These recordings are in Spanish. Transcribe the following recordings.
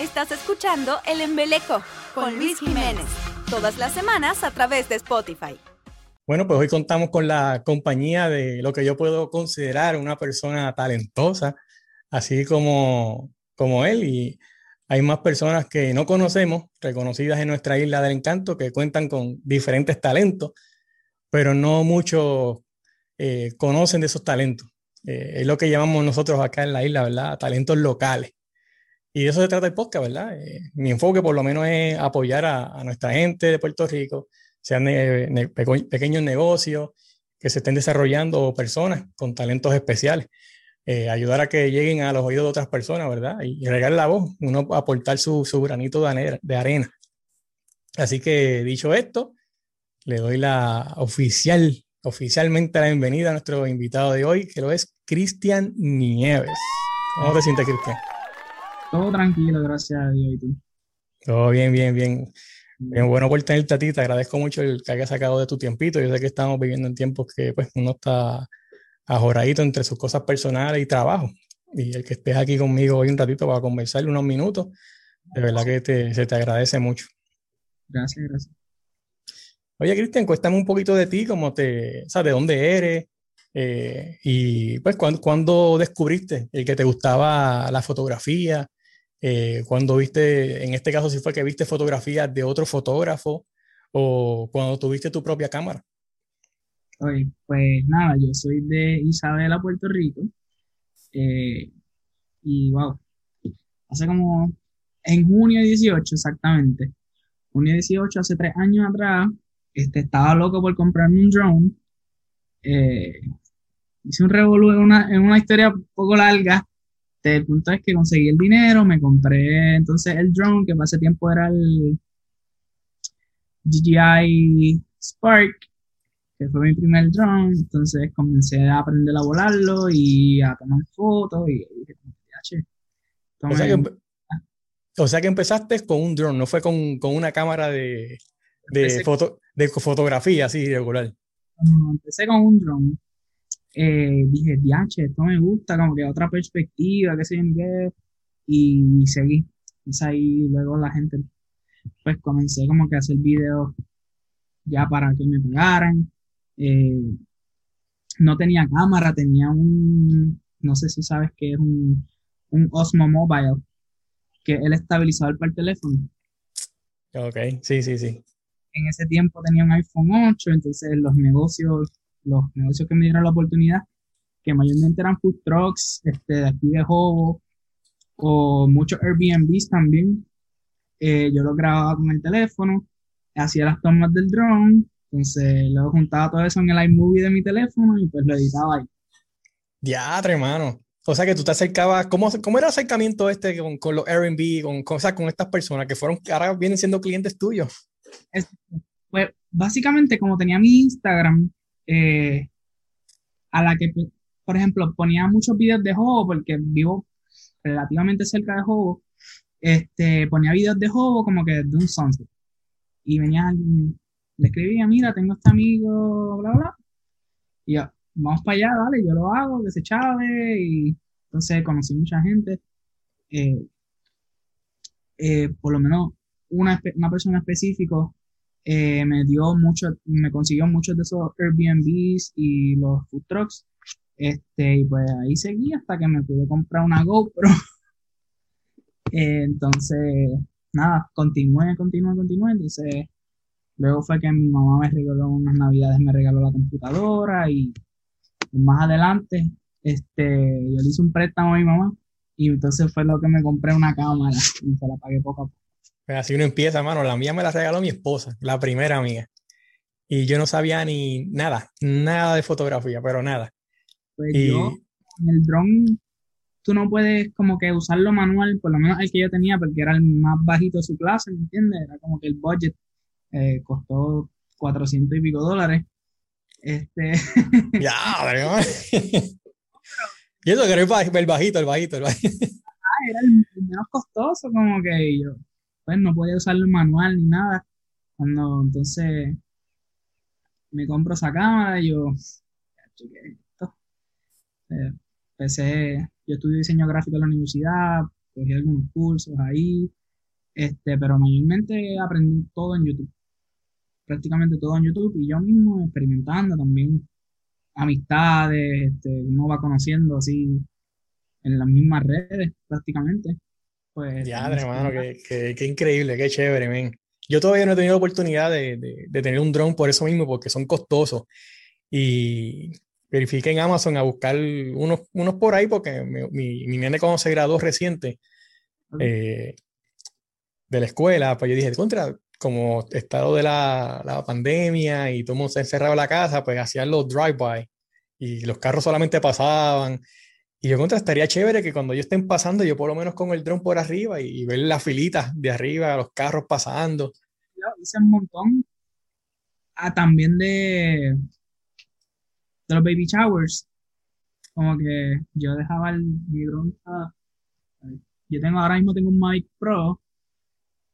Estás escuchando El Embeleco con Luis Jiménez. Todas las semanas a través de Spotify. Bueno, pues hoy contamos con la compañía de lo que yo puedo considerar una persona talentosa, así como, como él. Y hay más personas que no conocemos, reconocidas en nuestra isla del encanto, que cuentan con diferentes talentos, pero no muchos eh, conocen de esos talentos. Eh, es lo que llamamos nosotros acá en la isla, ¿verdad? Talentos locales. Y de eso se trata el podcast, ¿verdad? Eh, mi enfoque por lo menos es apoyar a, nuestra gente de Puerto Rico, sean pequeños negocios que se estén desarrollando personas con talentos especiales. Eh, ayudar a que lleguen a los oídos de otras personas, ¿verdad? Y, regar la voz, uno aportar su, su granito de, de arena. Así que dicho esto, le doy la oficial, oficialmente la bienvenida a nuestro invitado de hoy, que lo es Cristian Nieves. ¿Cómo te sientes, Cristian? Todo tranquilo, gracias a Dios y tú. Todo bien, bien, bien. Bien, bueno por tenerte a ti, te agradezco mucho el que hayas sacado de tu tiempito. Yo sé que estamos viviendo en tiempos que pues uno está ajoradito entre sus cosas personales y trabajo. Y el que estés aquí conmigo hoy un ratito para conversar unos minutos, de verdad que se te agradece mucho. Gracias, gracias. Oye, Cristian, cuéntame un poquito de ti, cómo te, o sea, de dónde eres, eh, y pues ¿cuándo, descubriste el que te gustaba la fotografía, eh, cuando viste, en este caso si fue que viste fotografías de otro fotógrafo o cuando tuviste tu propia cámara. Oye, pues nada, yo soy de Isabela, Puerto Rico. Eh, y wow, hace como en junio 18 exactamente, junio 18, hace tres años atrás, este, estaba loco por comprarme un drone. Eh, hice un revolú en una, en una historia un poco larga, el punto es que conseguí el dinero, me compré entonces el drone, que hace tiempo era el DJI Spark, que fue mi primer drone. Entonces comencé a aprender a volarlo y a tomar fotos y dije, o sea, que, o sea que empezaste con un drone, no fue con, con una cámara de, de, foto, de fotografía así regular. No, empecé con un drone eh, dije, diache, esto me gusta, como que otra perspectiva, qué sé yo, y seguí. Entonces ahí luego la gente, pues comencé como que a hacer videos ya para que me pagaran. Eh, no tenía cámara, tenía un, no sé si sabes que es un, un Osmo Mobile, que es el estabilizador para el teléfono. Ok, sí, sí, sí. En ese tiempo tenía un iPhone 8, entonces los negocios los negocios que me dieron la oportunidad, que mayormente eran food trucks, este, de aquí de Hobo, o muchos Airbnbs también. Eh, yo lo grababa con el teléfono, hacía las tomas del drone, entonces luego juntaba todo eso en el iMovie de mi teléfono y pues lo editaba ahí. Ya, hermano. O sea que tú te acercabas, ¿cómo, cómo era el acercamiento este con, con los Airbnb, con, con, con estas personas que fueron, que ahora vienen siendo clientes tuyos? pues básicamente como tenía mi Instagram, eh, a la que, por ejemplo, ponía muchos videos de juego porque vivo relativamente cerca de juego, este, ponía videos de juego como que de un sunset. Y venía alguien, le escribía, mira, tengo este amigo, bla, bla. Y yo, vamos para allá, dale, yo lo hago, que se chave. Y entonces conocí mucha gente. Eh, eh, por lo menos una, una persona específica eh, me dio mucho, me consiguió muchos de esos Airbnbs y los food trucks. Este, y pues ahí seguí hasta que me pude comprar una GoPro. Eh, entonces, nada, continué, continué, continué. Entonces, luego fue que mi mamá me regaló unas navidades, me regaló la computadora y más adelante, este, yo le hice un préstamo a mi mamá y entonces fue lo que me compré una cámara y se la pagué poco a poco. Pues así uno empieza, mano. La mía me la regaló mi esposa, la primera amiga. Y yo no sabía ni nada, nada de fotografía, pero nada. Pues yo, el drone, tú no puedes como que usarlo manual, por lo menos el que yo tenía, porque era el más bajito de su clase, ¿me entiendes? Era como que el budget eh, costó 400 y pico dólares. Este. ya, pero... y eso que era el bajito, el bajito, el bajito. Ah, era el menos costoso, como que yo pues no podía usar el manual ni nada. Cuando entonces me compro esa cámara, yo, esto? Eh, empecé, yo estudio diseño gráfico en la universidad, cogí algunos cursos ahí, este, pero mayormente aprendí todo en YouTube. Prácticamente todo en YouTube y yo mismo experimentando también amistades, este, uno va conociendo así en las mismas redes prácticamente. Pues, ya, hermano, qué, qué, increíble, qué chévere, men. Yo todavía no he tenido oportunidad de, de, tener un drone por eso mismo, porque son costosos. Y verifiqué en Amazon a buscar unos, unos por ahí, porque mi, mi, mi nene cuando se graduó reciente eh, de la escuela, pues yo dije, contra, como estado de la, la pandemia y todo el mundo se encerraba en la casa, pues hacían los drive-by y los carros solamente pasaban. Y yo contra, estaría chévere que cuando ellos estén pasando, yo por lo menos con el dron por arriba y, ver las filitas de arriba, los carros pasando. Yo hice un montón. Ah, también de, de los baby showers. Como que yo dejaba el, mi dron. yo tengo ahora mismo tengo un Mavic Pro.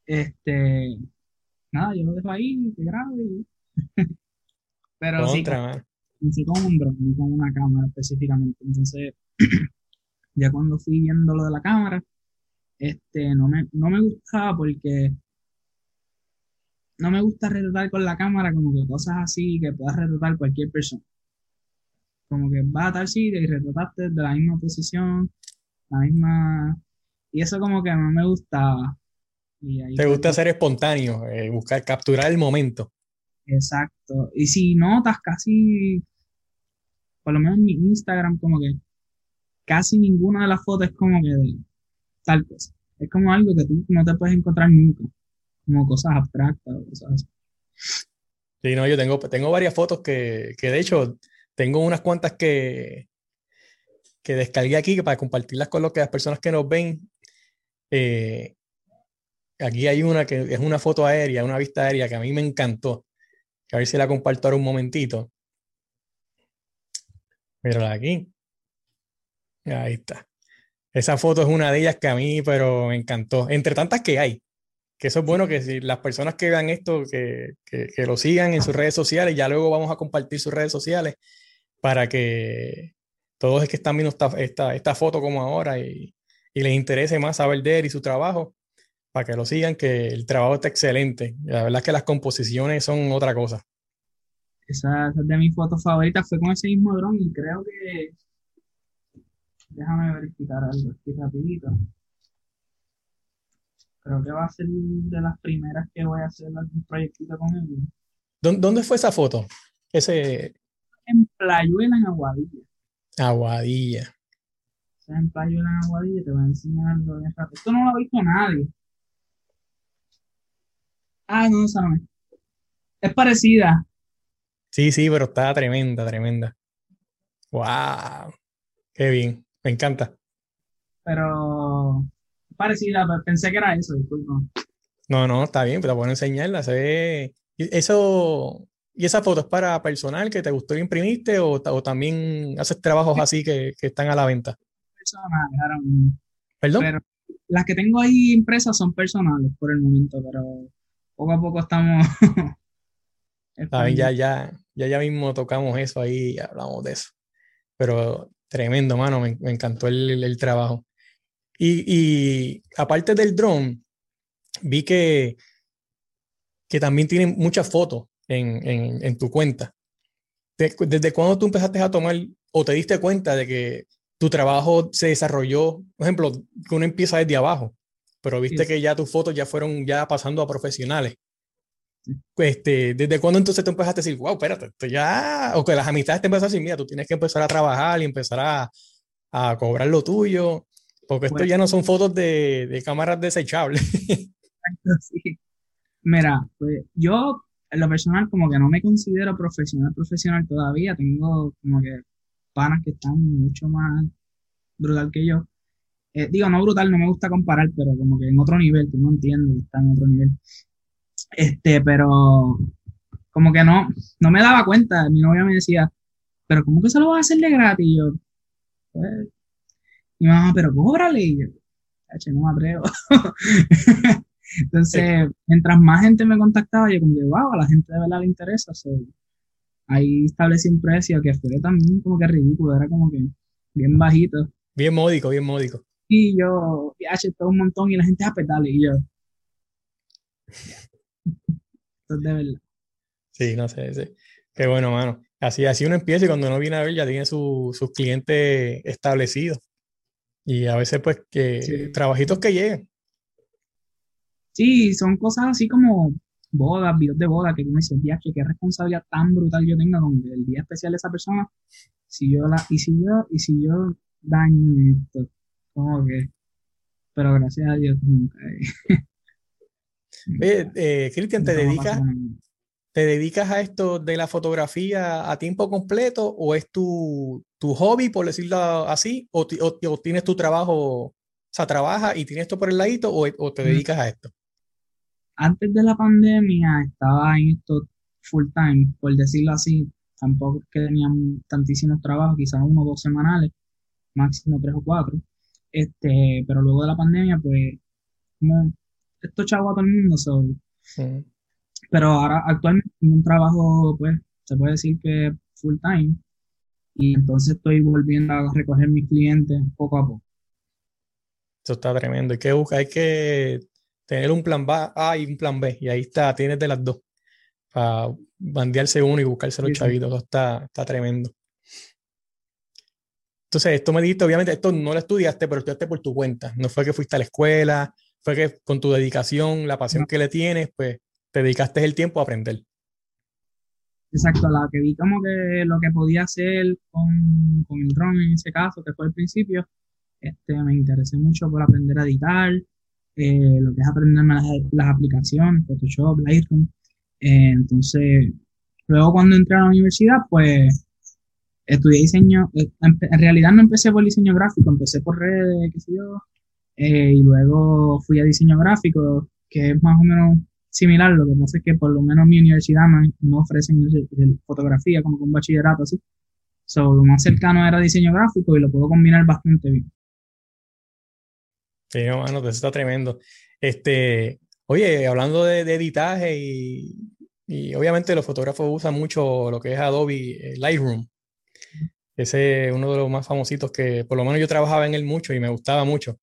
Este, nada, yo lo dejo ahí, que grabe. Pero Contra, sí, con, un drone, con una cámara específicamente. Entonces, ya cuando fui viendo lo de la cámara, este, no me, no me gustaba porque no me gusta retratar con la cámara como que cosas así que puedas retratar cualquier persona. Como que vas a tal sitio y retrataste de la misma posición, la misma... Y eso como que no me gustaba. Te gusta ser espontáneo, eh, buscar, capturar el momento. Exacto. Y si notas casi, por lo menos en mi Instagram, como que casi ninguna de las fotos es como que tal cosa. Es como algo que tú no te puedes encontrar nunca. Como cosas abstractas o cosas así. Sí, no, yo tengo, tengo varias fotos que, que de hecho tengo unas cuantas que, que descargué aquí para compartirlas con las personas que nos ven. Eh, Aquí hay una que es una foto aérea, una vista aérea que a mí me encantó. a ver si la comparto ahora un momentito. Mírala aquí. Ahí está. Esa foto es una de ellas que a mí, pero me encantó. Entre tantas que hay. Que eso es bueno que si las personas que vean esto, que, que, lo sigan en sus redes sociales, ya luego vamos a compartir sus redes sociales para que todos los que están viendo esta, esta, esta foto como ahora y, y les interese más saber de él y su trabajo, para que lo sigan, que el trabajo está excelente. La verdad es que las composiciones son otra cosa. Esa, de mis fotos favoritas fue con ese mismo dron y creo que... Déjame verificar algo aquí rapidito. Creo que va a ser de las primeras que voy a hacer algún proyectito con él. ¿Dónde fue esa foto? Ese... En Playuela, en Aguadilla. Aguadilla. en Playuela, en Aguadilla, te voy a enseñar algo bien rápido. Esto no lo ha visto nadie. Ah, no, esa no es. parecida. Sí, sí, pero está tremenda, tremenda. ¡Wow! Qué bien, me encanta. Pero parecida, pensé que era eso, disculpa. No, no, está bien, pero bueno enseñarla. Se ve. Eso. ¿Y esa foto es para personal que te gustó y imprimiste o, también haces trabajos así que, están a la venta? Personales, ahora ¿Perdón? las que tengo ahí impresas son personales por el momento, pero poco a poco estamos... ya, ya, ya, ya mismo tocamos eso ahí y hablamos de eso. Pero tremendo, mano, me, encantó el, trabajo. Y, aparte del drone, vi que, que también tienen muchas fotos en, tu cuenta. ¿Desde cuándo tú empezaste a tomar o te diste cuenta de que tu trabajo se desarrolló, por ejemplo, que uno empieza desde abajo? pero viste que ya tus fotos ya fueron ya pasando a profesionales. Este, ¿Desde cuándo entonces tú empezaste a decir, wow, espérate, esto ya, o que las amistades te empezaron a decir, mira, tú tienes que empezar a trabajar y empezar a, a cobrar lo tuyo, porque esto ya no son fotos de, de cámaras desechables. Sí. Mira, pues yo en lo personal como que no me considero profesional profesional todavía, tengo como que panas que están mucho más brutal que yo, eh, digo, no brutal, no me gusta comparar, pero como que en otro nivel, que no entiendo que está en otro nivel. Este, pero como que no, no me daba cuenta. Mi novia me decía, pero ¿cómo que se lo vas a hacer de gratis? Y yo, pues, mi mamá, pero cóbrale. Y yo, no me atrevo. Entonces, mientras más gente me contactaba, yo como que, wow, a la gente de verdad le interesa. ahí establecí un precio que fue también como que ridículo, era como que bien bajito. Bien módico, bien módico y yo, H todo un montón y la gente a petale y yo. Esto es de verdad. Sí, no sé, sí. Qué bueno, mano. Así, así uno empieza y cuando uno viene a ver ya tiene sus clientes establecidos. Y a veces pues que trabajitos que lleguen. Sí, son cosas así como bodas, videos de boda, que uno dice, que qué responsabilidad tan brutal yo tenga con el día especial de esa persona. Si yo la, y si yo, y si yo daño esto, como que, pero gracias a Dios nunca. Eh. eh, Cristian, ¿te dedicas, ¿te dedicas a esto de la fotografía a tiempo completo o es tu, tu hobby, por decirlo así, o, o, tienes tu trabajo, o sea, trabajas y tienes esto por el ladito o, o te dedicas a esto? antes de la pandemia estaba en esto full time, por decirlo así. Tampoco es que tenía tantísimos trabajos, quizás uno o dos semanales, máximo tres o cuatro. Este, pero luego de la pandemia, pues, como esto chavo a todo el mundo, so. Pero ahora actualmente tengo un trabajo, pues, se puede decir que full time. Y entonces estoy volviendo a recoger mis clientes poco a poco. Eso está tremendo. Hay que buscar, hay que tener un plan A y un plan B. Y ahí está, tienes de las dos. Para bandearse uno y buscarse los chavitos. Eso está, está tremendo. Entonces, esto me dijiste, obviamente, esto no lo estudiaste, pero estudiaste por tu cuenta. No fue que fuiste a la escuela, fue que con tu dedicación, la pasión que le tienes, pues te dedicaste el tiempo a aprender. Exacto, la que vi como que lo que podía hacer con, con el drone en ese caso, que fue el principio, este, me interesé mucho por aprender a editar, eh, lo que es aprenderme las, aplicaciones, Photoshop, Lightroom. Eh, entonces, luego cuando entré a la universidad, pues estudié diseño. Eh, en realidad no empecé por diseño gráfico, empecé por redes, qué sé yo. Y luego fui a diseño gráfico, que es más o menos similar. Lo que pasa es que por lo menos mi universidad no, ofrecen fotografía como con bachillerato así. So, lo más cercano era diseño gráfico y lo puedo combinar bastante bien. Sí, no, mano, eso está tremendo. Este, oye, hablando de, editaje y, y, obviamente los fotógrafos usan mucho lo que es Adobe eh, Lightroom. Ese es uno de los más famositos que por lo menos yo trabajaba en él mucho y me gustaba mucho.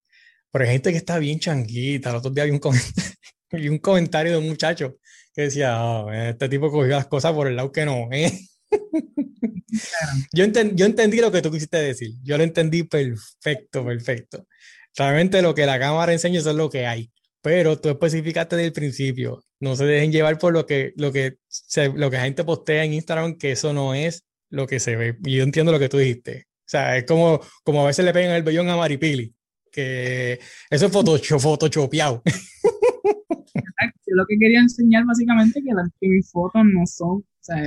Pero hay gente que está bien changuita. El otro día vi un, comentario, un comentario de un muchacho que decía, ah, este tipo cogió las cosas por el lado que no. ¿eh? yo, yo entendí lo que tú quisiste decir. Yo lo entendí perfecto, perfecto. Realmente lo que la cámara enseña eso es lo que hay. Pero tú especificaste desde el principio. No se dejen llevar por lo que, lo que, lo que la gente postea en Instagram, que eso no es lo que se ve. Y yo entiendo lo que tú dijiste. O sea, es como, como a veces le pegan el vellón a Maripili, que eso es photoshop, photoshopeado. lo que quería enseñar básicamente que las que mis fotos no son, o sea,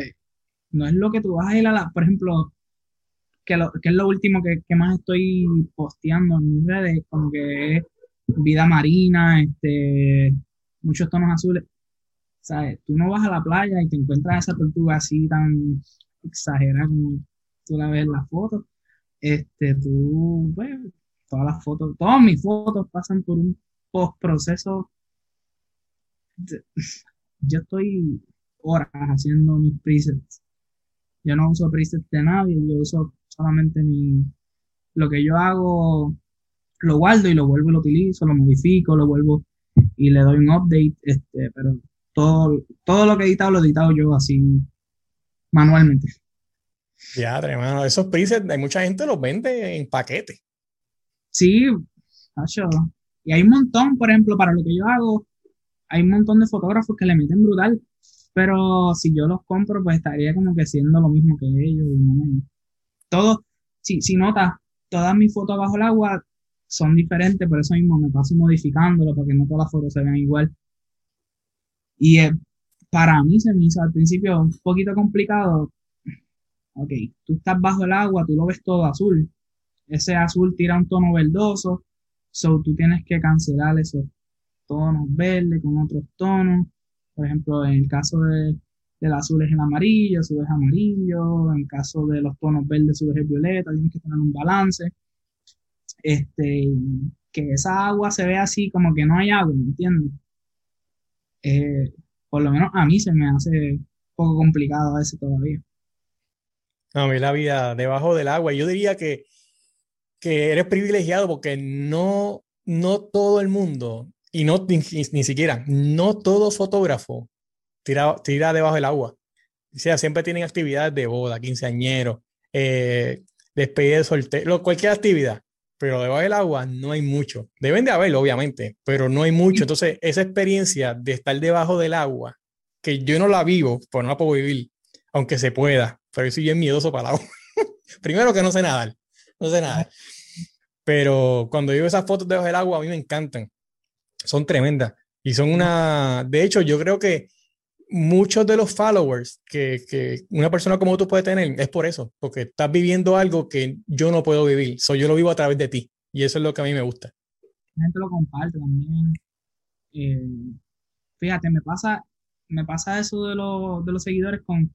no es lo que tú vas a ir a la, por ejemplo, que, es lo último que, más estoy posteando en mis redes, como que es vida marina, este, muchos tonos azules. ¿Sabes? Tú no vas a la playa y te encuentras esa tortuga así tan exagerada como tú la ves en las fotos. Este, tú, bueno, todas las fotos, todas mis fotos pasan por un postproceso. Yo estoy horas haciendo mis presets. Yo no uso presets de nadie, yo uso solamente mi, lo que yo hago, lo guardo y lo vuelvo y lo utilizo, lo modifico, lo vuelvo y le doy un update, este, pero todo, todo lo que he editado lo he editado yo así manualmente. Ya, hermano, esos presets, hay mucha gente los vende en paquete. Sí, y hay un montón, por ejemplo, para lo que yo hago, hay un montón de fotógrafos que le meten brutal, pero si yo los compro, pues estaría como que siendo lo mismo que ellos y no me, todo, si, si notas, todas mis fotos bajo el agua son diferentes, por eso mismo me paso modificándolo, porque no todas las fotos se ven igual. Y eh, para mí se me hizo al principio un poquito complicado. Ok, tú estás bajo el agua, tú lo ves todo azul. Ese azul tira un tono verdoso, so tú tienes que cancelar esos tonos verdes con otros tonos. Por ejemplo, en el caso de, del azul es el amarillo, subes amarillo, en caso de los tonos verdes subes el violeta, tienes que tener un balance. Este, que esa agua se ve así como que no hay agua, ¿me entiendes? Eh, por lo menos a mí se me hace un poco complicado a veces todavía. A mí la vida debajo del agua, yo diría que que eres privilegiado porque no, no todo el mundo, y no ni, ni siquiera, no todo fotógrafo tira, tira debajo del agua. O sea, siempre tienen actividades de boda, quinceañeros, eh, despedida de soltero, cualquier actividad, pero debajo del agua no hay mucho. Deben de haberlo, obviamente, pero no hay mucho. Entonces, esa experiencia de estar debajo del agua, que yo no la vivo, pues no la puedo vivir, aunque se pueda, pero yo soy bien miedoso para el agua. Primero que no sé nadar, no sé nada. Pero cuando yo veo esas fotos debajo del agua, a mí me encantan. Son tremendas. Y son una, de hecho, yo creo que muchos de los followers que, que, una persona como tú puede tener es por eso, porque estás viviendo algo que yo no puedo vivir. So, yo lo vivo a través de ti. Y eso es lo que a mí me gusta. La gente lo comparte también. Eh, fíjate, me pasa, me pasa eso de, los, de los seguidores con,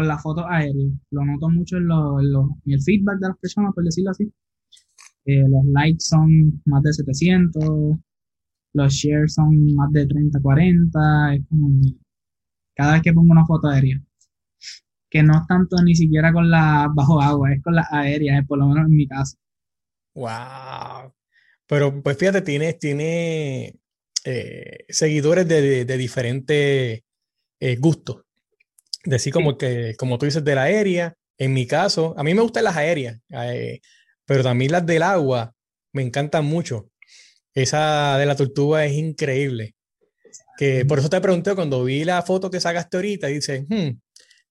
con las fotos aéreas. Lo noto mucho en, lo, el feedback de las personas, por decirlo así. Eh, los likes son más de 700, los shares son más de 30, 40. Es como cada vez que pongo una foto aérea. Que no es tanto ni siquiera con la bajo agua, es con las aéreas, por lo menos en mi caso. Wow. Pero pues fíjate, tiene, tiene eh, seguidores de, de, diferentes eh, gustos. Decir como que, como tú dices, de la aérea, en mi caso, a mí me gustan las aéreas, eh, pero también las del agua me encantan mucho. Esa de la tortuga es increíble. Que por eso te pregunté cuando vi la foto que sacaste ahorita, dice, hmm,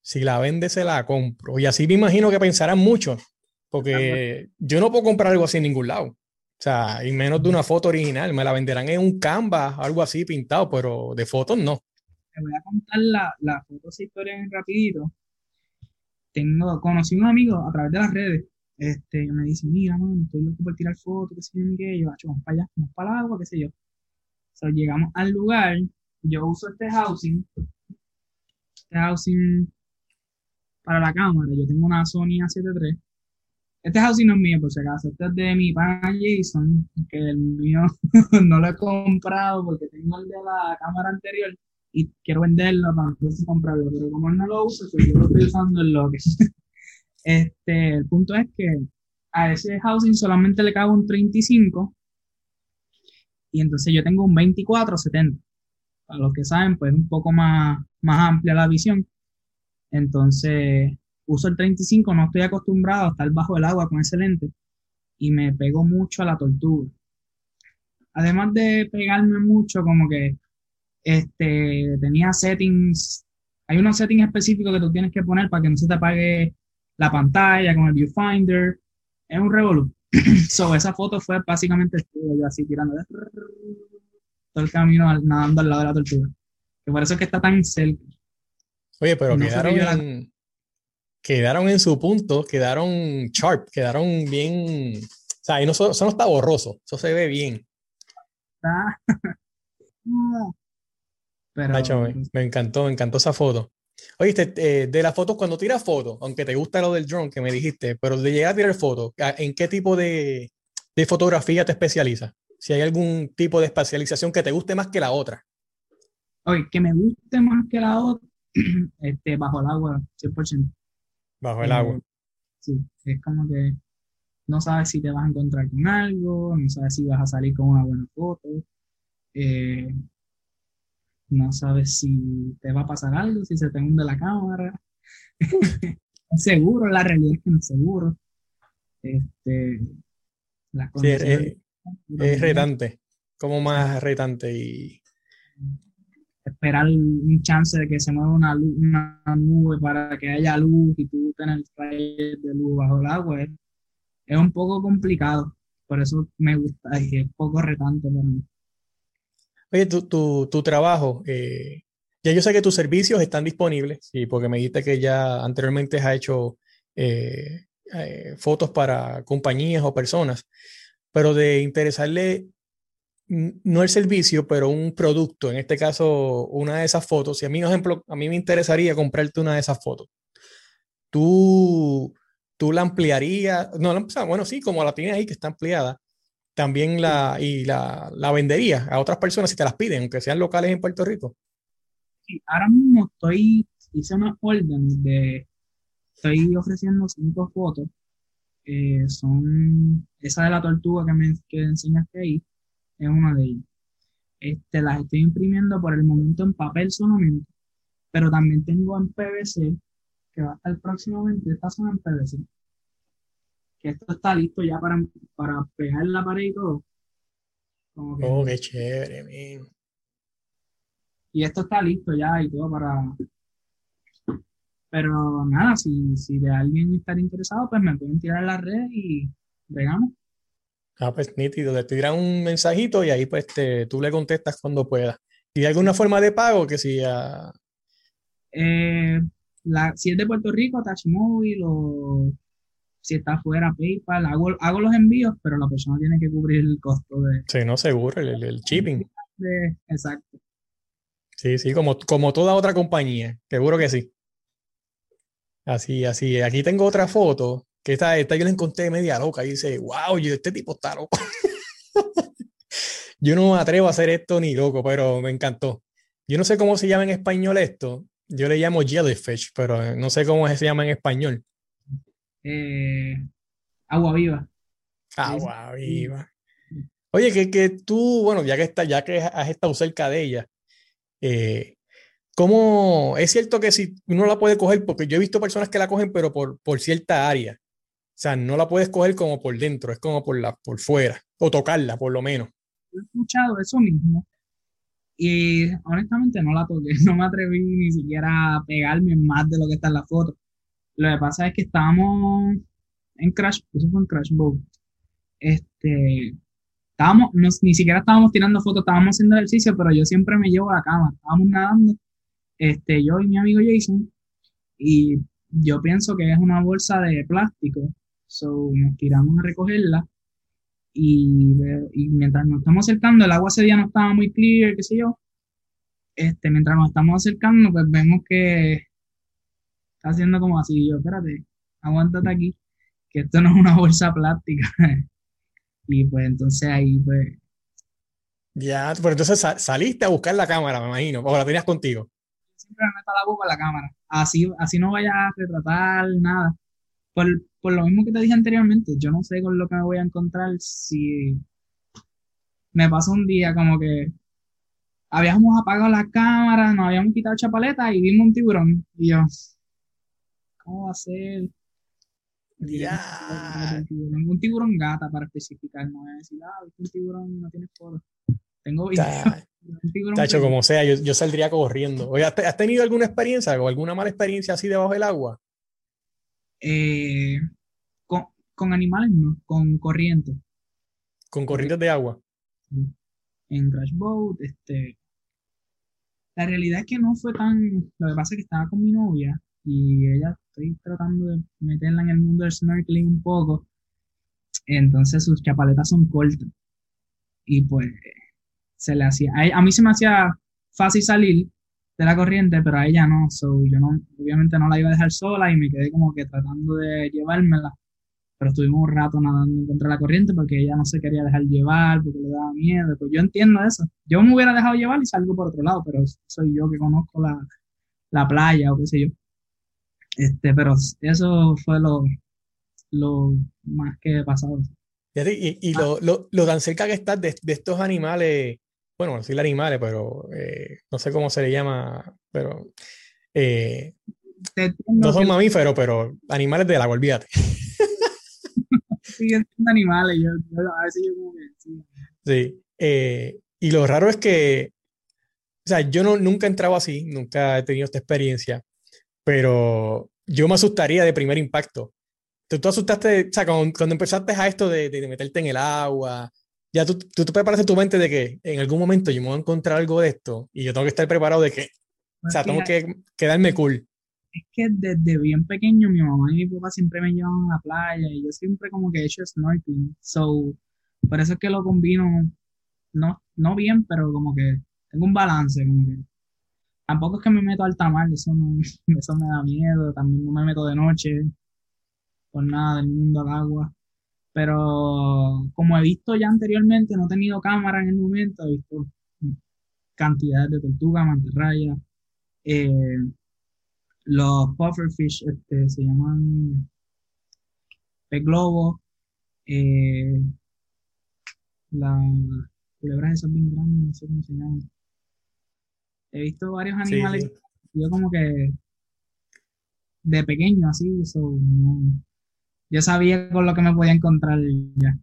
si la vende se la compro. Y así me imagino que pensarán mucho, porque yo no puedo comprar algo así en ningún lado. O sea, y menos de una foto original. Me la venderán en un canvas, algo así pintado, pero de fotos no. Voy a contar la, la esa historia rapidito. Tengo, conocí a un amigo a través de las redes. Este, me dice, mira, mano, estoy loco por tirar fotos, qué sé yo, qué. Yo, vamos para allá, vamos para el agua, qué sé yo. Llegamos al lugar, yo uso este housing, este housing para la cámara, yo tengo una Sony A7 III. Este housing no es mío, por si acaso, este es de mi pana Jason, que el mío no lo he comprado porque tengo el de la cámara anterior y quiero venderlo para entonces comprarlo, pero como él no lo usa, pues yo lo estoy usando en lo que. Este, el punto es que a ese housing solamente le cabe un 35 y entonces yo tengo un 24-70. Para los que saben, pues un poco más, más amplia la visión. Entonces, uso el 35, no estoy acostumbrado a estar bajo el agua con ese lente y me pego mucho a la tortuga. Además de pegarme mucho, como que este, tenía settings, hay unos settings específicos que tú tienes que poner para que no se te apague la pantalla con el viewfinder. Es un revolú. so, esa foto fue básicamente yo así tirando todo el camino nadando al lado de la tortuga. Que por eso es que está tan cerca. Oye, pero quedaron, en, quedaron en su punto, quedaron sharp, quedaron bien. O sea, ahí no, eso no está borroso, eso se ve bien. Pero, me encantó, me encantó esa foto. Oíste, eh, de las fotos, cuando tiras fotos, aunque te gusta lo del drone que me dijiste, pero de llegar a tirar fotos, ¿en qué tipo de, de fotografía te especializas? Si hay algún tipo de especialización que te guste más que la otra. Oye, que me guste más que la otra, este, bajo el agua, 100%. Bajo el agua. Eh, sí, es como que no sabes si te vas a encontrar con algo, no sabes si vas a salir con una buena foto. Eh, no sabes si te va a pasar algo, si se te hunde la cámara. es seguro, la realidad es que no es seguro. Este, es, retante, como más retante y esperar un chance de que se mueva una, luz, una nube para que haya luz y tú tener el de luz bajo el agua es, es, un poco complicado. Por eso me gusta y es poco retante para mí. Oye, tu, tu, tu trabajo, eh, ya yo sé que tus servicios están disponibles, sí, porque me dijiste que ya anteriormente has hecho eh, eh, fotos para compañías o personas, pero de interesarle no el servicio, pero un producto, en este caso una de esas fotos, si a mí, por ejemplo, a mí me interesaría comprarte una de esas fotos, tú, tú la ampliarías, no, bueno, sí, como la tienes ahí que está ampliada, también la, y la, la vendería a otras personas si te las piden, aunque sean locales en Puerto Rico. Sí, ahora mismo estoy, hice una orden de, estoy ofreciendo cinco fotos, eh, son esa de la tortuga que me que enseñaste ahí es una de ellas. Este, las estoy imprimiendo por el momento en papel solamente, pero también tengo en PVC, que va a estar próximamente, estas son en PVC. Que esto está listo ya para, para pegar la pared y todo. oh, qué chévere, Y esto está listo ya y todo para, pero nada, si, si de alguien estar interesado, pues me pueden tirar la red y regamos. Ah, pues nítido, te tiran un mensajito y ahí pues te, tú le contestas cuando puedas. ¿Y alguna forma de pago que sea? Eh, la, si es de Puerto Rico, Touch Mobile o si está fuera PayPal, hago, hago los envíos, pero la persona tiene que cubrir el costo de... Sí, no, seguro, el, el shipping. exacto. Sí, sí, como, como toda otra compañía, seguro que sí. Así, así. Aquí tengo otra foto, que esta, esta yo la encontré media loca y dice, wow, yo, este tipo está loco. yo no me atrevo a hacer esto ni loco, pero me encantó. Yo no sé cómo se llama en español esto. Yo le llamo jellyfish, pero no sé cómo se llama en español. Eh, agua viva. Agua viva. Oye, que, que tú, bueno, ya que, está, ya que has estado cerca de ella, eh, ¿Cómo es cierto que si uno la puede coger, porque yo he visto personas que la cogen, pero por, por cierta área. O sea, no la puedes coger como por dentro, es como por, la, por fuera, o tocarla por lo menos. He escuchado eso mismo. Y honestamente no la toqué, no me atreví ni siquiera a pegarme más de lo que está en la foto. Lo que pasa es que estábamos en Crash, eso fue en Crash Boat. Este, estábamos, ni siquiera estábamos tirando fotos, estábamos haciendo ejercicio, pero yo siempre me llevo la cámara, estábamos nadando este, yo y mi amigo Jason, y yo pienso que es una bolsa de plástico, so nos tiramos a recogerla y, mientras nos estamos acercando, el agua ese día no estaba muy clear, qué sé yo, este, mientras nos estamos acercando, pues vemos que está haciendo como así, yo, espérate, aguántate aquí, que esto no es una bolsa plástica. y pues entonces ahí pues... Ya, pero entonces saliste a buscar la cámara, me imagino, o la tenías contigo siempre me meto la boca la cámara. Así, así no vaya a retratar nada. Por, por lo mismo que te dije anteriormente, yo no sé con lo que me voy a encontrar si me pasó un día como que habíamos apagado la cámara, nos habíamos quitado chapaleta y vimos un tiburón. Y yo, ¿cómo va a ser? Ya. Un tiburón gata para especificar, no es decir, ah, un tiburón no tiene foto. Tengo Tacho, como sea, yo, yo, saldría corriendo. Oye, ¿has, tenido alguna experiencia o alguna mala experiencia así debajo del agua? Eh, con, con, animales no, con corrientes. ¿Con corrientes de agua? En Crash Boat, este. La realidad es que no fue tan. Lo que pasa es que estaba con mi novia y ella estoy tratando de meterla en el mundo del snorkeling un poco. Entonces sus chapaletas son cortas. Y pues se le hacía, a, mí se me hacía fácil salir de la corriente, pero a ella no, so, yo no, obviamente no la iba a dejar sola y me quedé como que tratando de llevármela, pero estuvimos un rato nadando contra la corriente porque ella no se quería dejar llevar, porque le daba miedo, pues yo entiendo eso, yo me hubiera dejado llevar y salgo por otro lado, pero soy yo que conozco la, la playa o qué sé yo, este, pero eso fue lo, lo más que he pasado. Y, y, lo, lo, lo, tan cerca que estás de, de estos animales bueno, decirle animales, pero eh, no sé cómo se le llama, pero eh, no son mamíferos, pero animales del agua, olvídate. Sí, son animales, yo, a veces yo como que sí. Sí, eh, y lo raro es que, o sea, yo no, nunca he entrado así, nunca he tenido esta experiencia, pero yo me asustaría de primer impacto. Tú, tú asustaste, o sea, cuando, cuando empezaste a esto de, de, meterte en el agua, ya tú, tú te preparas en tu mente de que en algún momento yo me voy a encontrar algo de esto y yo tengo que estar preparado de que, o sea, tengo que quedarme cool. Es que desde bien pequeño mi mamá y mi papá siempre me llevan a la playa y yo siempre como que he hecho snorkeling. So, por eso es que lo combino, no, no bien, pero como que tengo un balance, como que tampoco es que me meto al mar, eso, no, eso me da miedo, también no me meto de noche por nada del mundo al agua. Pero como he visto ya anteriormente, no he tenido cámara en el momento, he visto cantidades de tortugas, mantarrayas, eh, los pufferfish este, se llaman pez globo, Eh, la culebra esas bien grandes, no sé cómo se llaman. He visto varios Sí, animales, sí. yo como que de pequeño así, so, no- yo sabía con lo que me podía encontrar ya.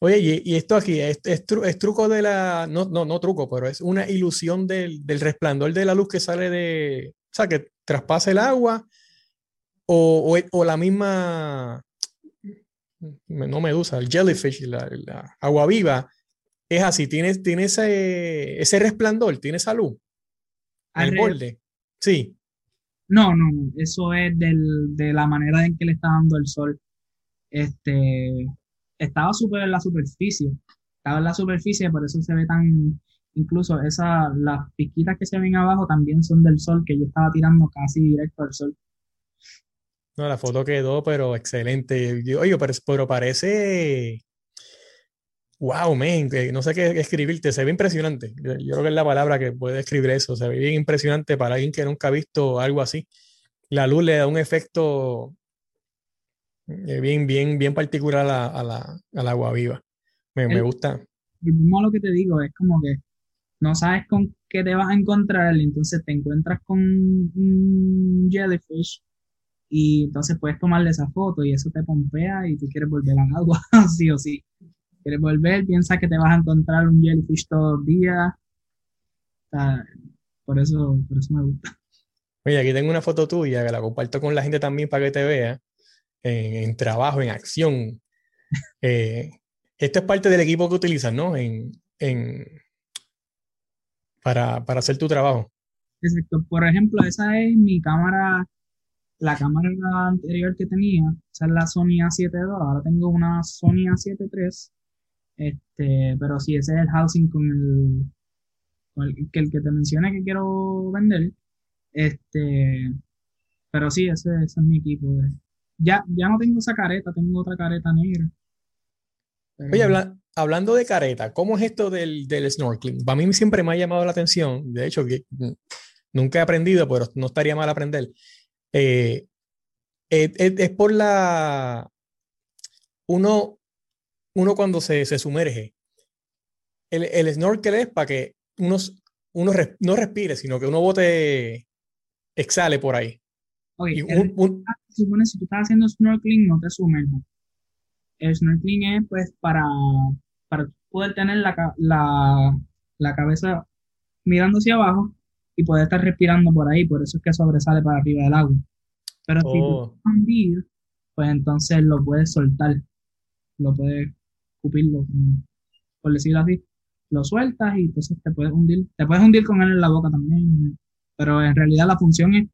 Oye, y, y esto aquí es, es tru- es truco de la, no, no, no truco, pero es una ilusión del, del resplandor de la luz que sale de, o sea, que traspasa el agua o, o, o la misma, no medusa, el jellyfish, la, la agua viva, es así, tiene, tiene ese, ese resplandor, tiene esa luz Alrededor- borde. Sí, No, no, eso es del, de la manera en que le está dando el sol. Este, estaba súper en la superficie, estaba en la superficie, por eso se ve tan, incluso esa, las piquitas que se ven abajo también son del sol, que yo estaba tirando casi directo al sol. no, la foto quedó, pero excelente. Oye, pero, pero parece, wow, man, que no sé qué escribirte, se ve impresionante. Yo, yo creo que es la palabra que puede describir eso, se ve bien impresionante para alguien que nunca ha visto algo así. La luz le da un efecto eh, bien, bien, bien particular a la, a la- agua viva. Me, gusta. Y mismo lo que te digo, es como que no sabes con qué te vas a encontrar, entonces te encuentras con un jellyfish y entonces puedes tomarle esa foto y eso te pompea y tú quieres volver al agua, sí o sí. Quieres volver, piensas que te vas a encontrar un jellyfish todos los días. Por eso, por eso me gusta. Oye, aquí tengo una foto tuya que la comparto con la gente también para que te vea en, en trabajo, en acción. Eh, esto es parte del equipo que utilizas, ¿no? En, en, para, para hacer tu trabajo. Exacto. Por ejemplo, esa es mi cámara, la cámara anterior que tenía, esa es la Sony A7 II, ahora tengo una Sony A7 III, este, pero sí, ese es el housing con el, con el, que, el que te mencioné que quiero vender, este, pero sí, ese, ese es mi equipo. de- Ya, ya no tengo esa careta, tengo otra careta negra. pero- Oye, habla- hablando de careta, ¿cómo es esto del, del snorkeling? Para mí siempre me ha llamado la atención. De hecho, que, nunca he aprendido, pero no estaría mal aprender. Eh, es, es- es por la... Uno, uno cuando se, se sumerge, el, el snorkel es para que uno, res- no respire, sino que uno bote, exhale por ahí. Ok, Y el- un- un- se supone si tú estás haciendo snorkeling, no te sumerjas. El snorkeling es pues para, para poder tener la, la, la cabeza mirando hacia abajo y poder estar respirando por ahí, por eso es que sobresale para arriba del agua. Pero si tú Oh. hundir, pues entonces lo puedes soltar, lo puedes escupirlo, por decirlo así, lo sueltas y entonces te puedes hundir, te puedes hundir con él en la boca también, pero en realidad la función es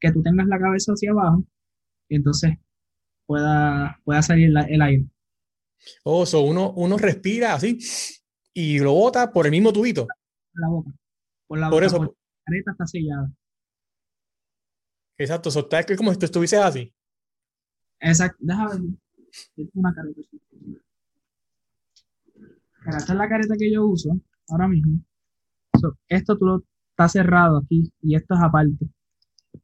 que tú tengas la cabeza hacia abajo y entonces pueda, pueda salir la- el aire. oh, so uno, uno respira así y lo bota por el mismo tubito. por la boca. Por la Por boca, eso, porque la careta está sellada. exacto, so, está- es como si tú estuvieses así. Exacto, déjame ver. Una careta. Mira, esta es la careta que yo uso ahora mismo. So, esto tú lo está cerrado aquí y esto es aparte.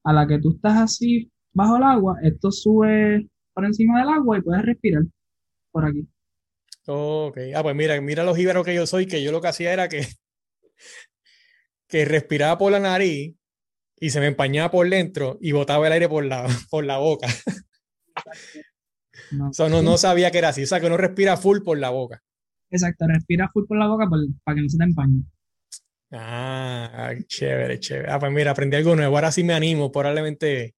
A la que tú estás así bajo el agua, esto sube por encima del agua y puedes respirar por aquí. Ok, ah, pues mira, mira los jíbaros que yo soy, que yo lo que hacía era que, que respiraba por la nariz y se me empañaba por dentro y botaba el aire por la, por la boca. No. No, no sabía que era así, o sea, que uno respira full por la boca. Exacto, respira full por la boca por- para que no se te empañe. Ah, ah, chévere, chévere. Ah, pues mira, aprendí algo nuevo, ahora sí me animo, probablemente.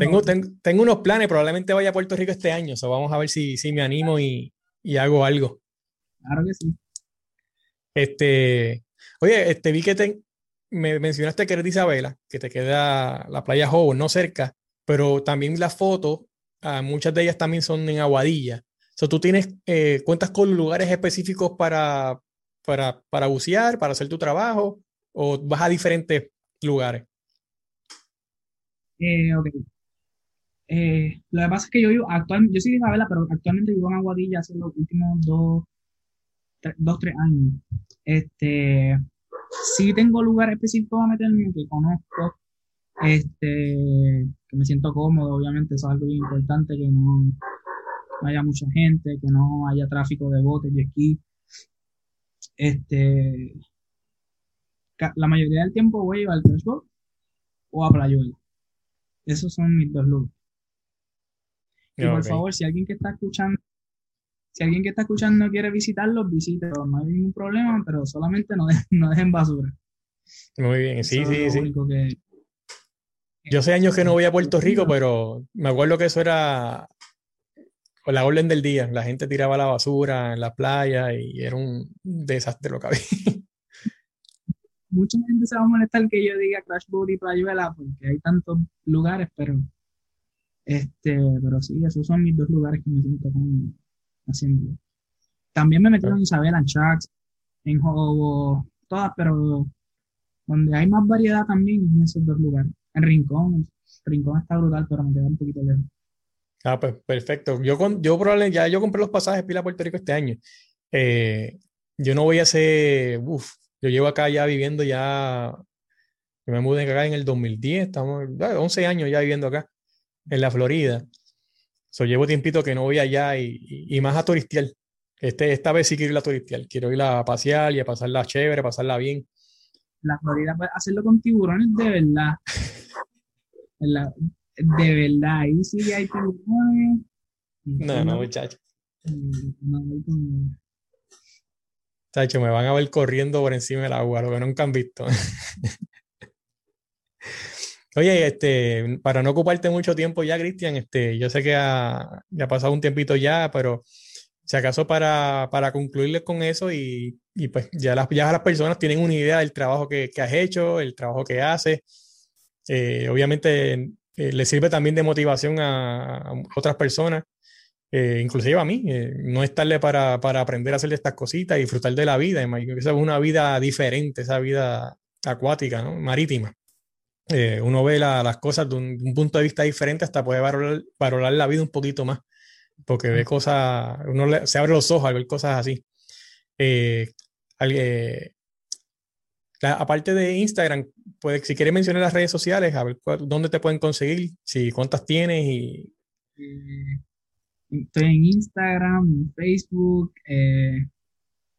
Tengo, tengo, tengo unos planes, probablemente vaya a Puerto Rico este año, o sea, vamos a ver si, si me animo y, y hago algo. Claro que sí. Este, oye, este, vi que te, me mencionaste que eres de Isabela, que te queda la playa Jobo, no cerca, pero también las fotos, ah, muchas de ellas también son en Aguadilla. Sea, tú tienes, eh, cuentas con lugares específicos para, para, para bucear, para hacer tu trabajo, o vas a diferentes lugares. Eh. Eh, lo que pasa es que yo vivo actualmente, yo soy de Isabela, pero actualmente vivo en Aguadilla hace los últimos dos, dos, tres años. Este, sí tengo lugares específicos a meterme que conozco, este, que me siento cómodo, obviamente, eso es algo bien importante, que no, no haya mucha gente, que no haya tráfico de botes y aquí. Este, la mayoría del tiempo voy a al Crash o a Playuela. Esos son mis dos lugares. Y por favor, si alguien que está escuchando, si alguien que está escuchando quiere visitarlos, visite, no hay ningún problema, pero solamente no, no dejen basura. Muy bien, sí, sí, sí. Yo sé años que no voy a Puerto Rico, pero me acuerdo que eso era la orden del día. La gente tiraba la basura en la playa y era un desastre lo que había. Mucha gente se va a molestar que yo diga Crash Boat y Playuela porque hay tantos lugares, pero este, pero sí, esos son mis dos lugares que me siento como haciendo. También me metieron en Isabel, en Chucks, en Hobo, todas, pero donde hay más variedad también en esos dos lugares. En Rincón, Rincón está brutal, pero me queda un poquito lejos. Ah, pues perfecto. Yo, con, yo probablemente ya yo compré los pasajes para Puerto Rico este año. Eh, yo no voy a hacer, uff, yo llevo acá ya viviendo ya, yo me mudé acá en el 2010, estamos 11 años ya viviendo acá, en la Florida. So, llevo tiempito que no voy allá y, y, más a turistear. Este, esta vez sí quiero ir a turistear, quiero ir a pasear y a pasarla chévere, pasarla bien la Florida puede hacerlo con tiburones de verdad. de verdad, ahí sí hay tiburones. No, no, muchacho. Chacho, me van a ver corriendo por encima del agua, lo que nunca han visto. Oye, este, para no ocuparte mucho tiempo ya, Cristian, este, yo sé que ha, ya ha pasado un tiempito ya, pero si acaso para, para concluirles con eso y, y, pues ya las, ya las personas tienen una idea del trabajo que, que has hecho, el trabajo que haces. Eh, obviamente eh, le sirve también de motivación a, otras personas, eh, inclusive a mí. no es tarde para, para, aprender a hacer estas cositas y disfrutar de la vida. Esa es una vida diferente, esa vida acuática, ¿no? marítima. uno ve las cosas de un, punto de vista diferente hasta puede valorar, valorar la vida un poquito más porque ve cosas, uno se abre los ojos al ver cosas así. Eh, eh, aparte de Instagram, puede, si quieres mencionar las redes sociales, a ver dónde te pueden conseguir, si cuántas tienes y... Eh, estoy en Instagram, en Facebook. en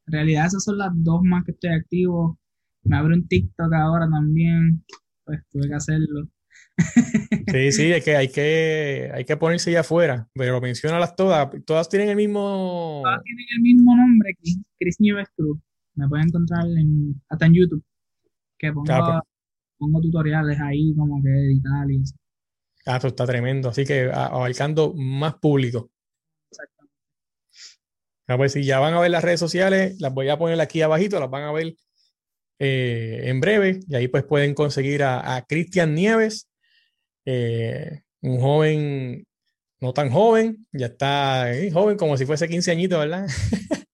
realidad esas son las dos más que estoy activo. Me abro un TikTok ahora también, pues tuve que hacerlo. Sí, sí, es que hay que, hay que ponerse ya afuera, pero las todas, todas tienen el mismo... Todas tienen el mismo nombre, Chris Nieves Cruz. Me pueden encontrar en, hasta en YouTube, que pongo, ah, pues. tutoriales ahí como que editar y eso. Ah, eso está tremendo, así que abarcando más público. Exactamente. Ah, pues si ya van a ver las redes sociales, las voy a poner aquí abajito, las van a ver eh, en breve, y ahí pues pueden conseguir a, a Cristian Nieves eh, un joven no tan joven, ya está eh, joven como si fuese 15 añitos, ¿verdad?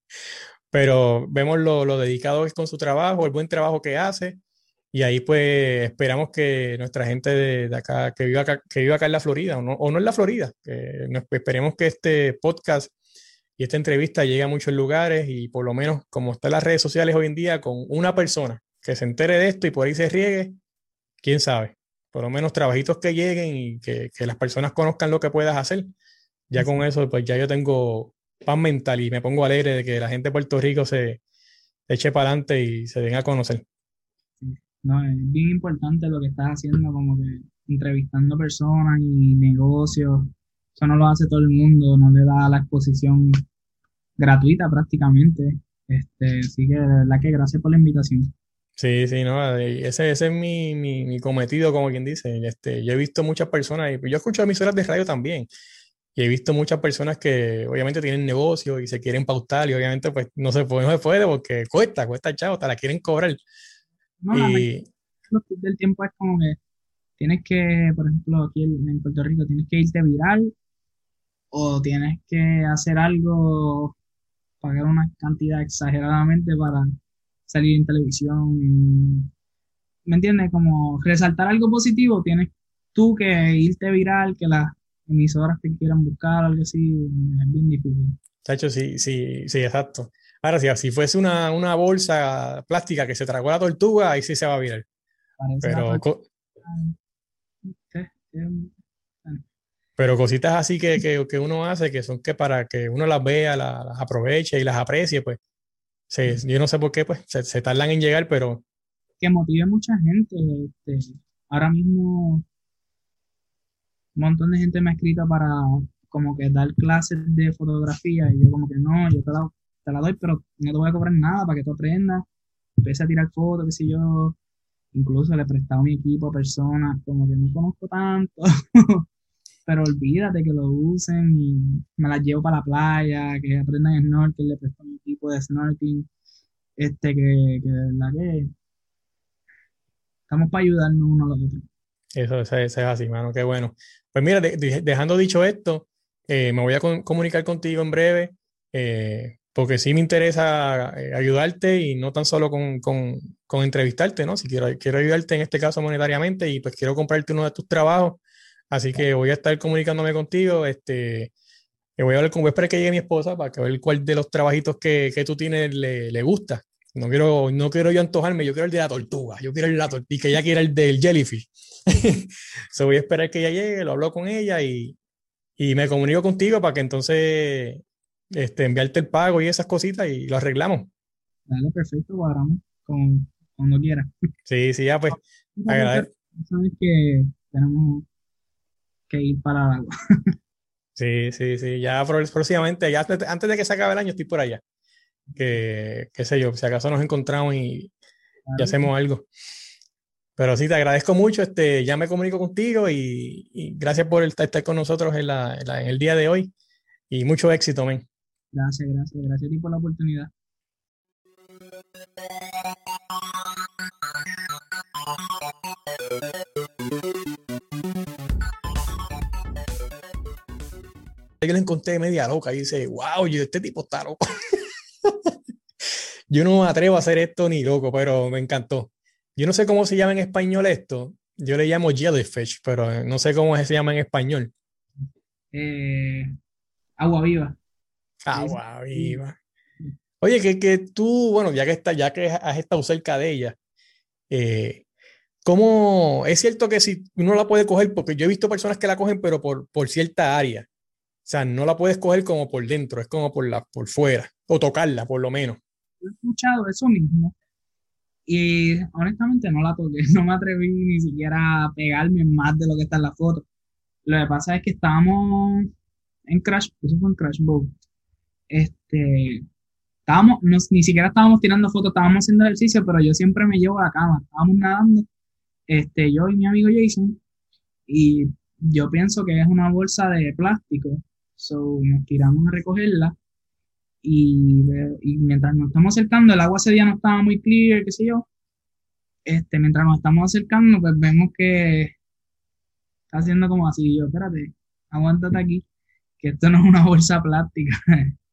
Pero vemos lo, lo, dedicado que es con su trabajo, el buen trabajo que hace, y ahí pues esperamos que nuestra gente de, acá, que viva acá, que viva acá en la Florida, o no, en la Florida, que esperemos que este podcast y esta entrevista llegue a muchos lugares y por lo menos como están las redes sociales hoy en día, con una persona que se entere de esto y por ahí se riegue, quién sabe por lo menos trabajitos que lleguen y que, las personas conozcan lo que puedas hacer. Ya con eso, pues ya yo tengo pan mental y me pongo alegre de que la gente de Puerto Rico se eche para adelante y se den a conocer. No, es bien importante lo que estás haciendo, como que entrevistando personas y negocios. Eso no lo hace todo el mundo, no le da la exposición gratuita prácticamente. Este, así que de verdad que gracias por la invitación. Sí, sí, no, ese, ese es mi, mi, cometido, como quien dice. Este, yo he visto muchas personas, y yo escucho emisoras de radio también, y he visto muchas personas que obviamente tienen negocio y se quieren pautar, y obviamente pues no se puede, no se puede porque cuesta, cuesta chavo, te la quieren cobrar. No, y... del tiempo es como que tienes que, por ejemplo, aquí en Puerto Rico, tienes que irte viral o tienes que hacer algo, pagar una cantidad exageradamente para salir en televisión. ¿Me entiendes? Como resaltar algo positivo, tienes tú que irte viral, que las emisoras te quieran buscar, algo así, es bien difícil. Tacho, sí, sí, sí, exacto. Ahora, si, si fuese una, una, bolsa plástica que se tragó la tortuga, ahí sí se va a virar. Pero. Pero cositas así que, que, uno hace, que son que para que uno las vea, las, aproveche y las aprecie, pues yo no sé por qué, pues se, tardan en llegar, pero... Que motive a mucha gente. Este, ahora mismo un montón de gente me ha escrito para como que dar clases de fotografía y yo como que no, yo te la, te la doy, pero no te voy a cobrar nada para que tú aprendas. Empecé a tirar fotos, qué sé yo. Incluso le he prestado mi equipo a personas como que no conozco tanto. pero olvídate que lo usen y me las llevo para la playa, que aprendan snorkel, le presto mi equipo de snorkeling, este, que, que de verdad que estamos para ayudarnos uno a los otros. Eso, es así, mano, qué bueno. Pues mira, dejando dicho esto, eh, me voy a comunicar contigo en breve, eh, porque sí me interesa eh, ayudarte y no tan solo con, con, con, entrevistarte, ¿no? Si quiero, quiero ayudarte en este caso monetariamente y pues quiero comprarte uno de tus trabajos Así que voy a estar comunicándome contigo. Este, voy a hablar con, voy a esperar que llegue mi esposa para que ver cuál de los trabajitos que, que tú tienes le, le, gusta. No quiero, no quiero yo antojarme, yo quiero el de la tortuga, yo quiero el de la tortuga, y que ella quiera el del jellyfish. so, voy a esperar que ella llegue, lo hablo con ella y, y me comunico contigo para que entonces este, enviarte el pago y esas cositas y lo arreglamos. Dale, perfecto, cuadramos con, cuando quieras. Sí, sí, ya pues. Sabes que tenemos que ir para agua. sí, sí, sí, ya próximamente, ya antes de que se acabe el año estoy por allá. Que, qué sé yo, si acaso nos encontramos y, hacemos algo. Pero sí, te agradezco mucho, este, ya me comunico contigo y, gracias por estar, con nosotros en, en, el día de hoy y mucho éxito, men. Gracias, gracias, gracias a ti por la oportunidad. yo le encontré media loca y dice, wow, yo, este tipo está loco. yo no me atrevo a hacer esto ni loco, pero me encantó. Yo no sé cómo se llama en español esto. Yo le llamo jellyfish, pero no sé cómo se llama en español. Eh, agua viva. Agua viva. Oye, que, que tú, bueno, ya que, está, ya que has estado cerca de ella, eh, ¿cómo es cierto que si uno la puede coger? Porque yo he visto personas que la cogen, pero por, por cierta área. O sea, no la puedes coger como por dentro, es como por, la, por fuera, o tocarla por lo menos. He escuchado eso mismo y honestamente no la toqué, no me atreví ni siquiera a pegarme más de lo que está en la foto. Lo que pasa es que estábamos en Crash, eso fue en Crash Boat. Este, estábamos, ni siquiera estábamos tirando fotos, estábamos haciendo ejercicio, pero yo siempre me llevo la cámara, estábamos nadando, este, yo y mi amigo Jason, y yo pienso que es una bolsa de plástico So, nos tiramos a recogerla y, mientras nos estamos acercando, el agua ese día no estaba muy clear, qué sé yo. Este, mientras nos estamos acercando, pues vemos que está haciendo como así. Yo, espérate, aguántate aquí, que esto no es una bolsa plástica.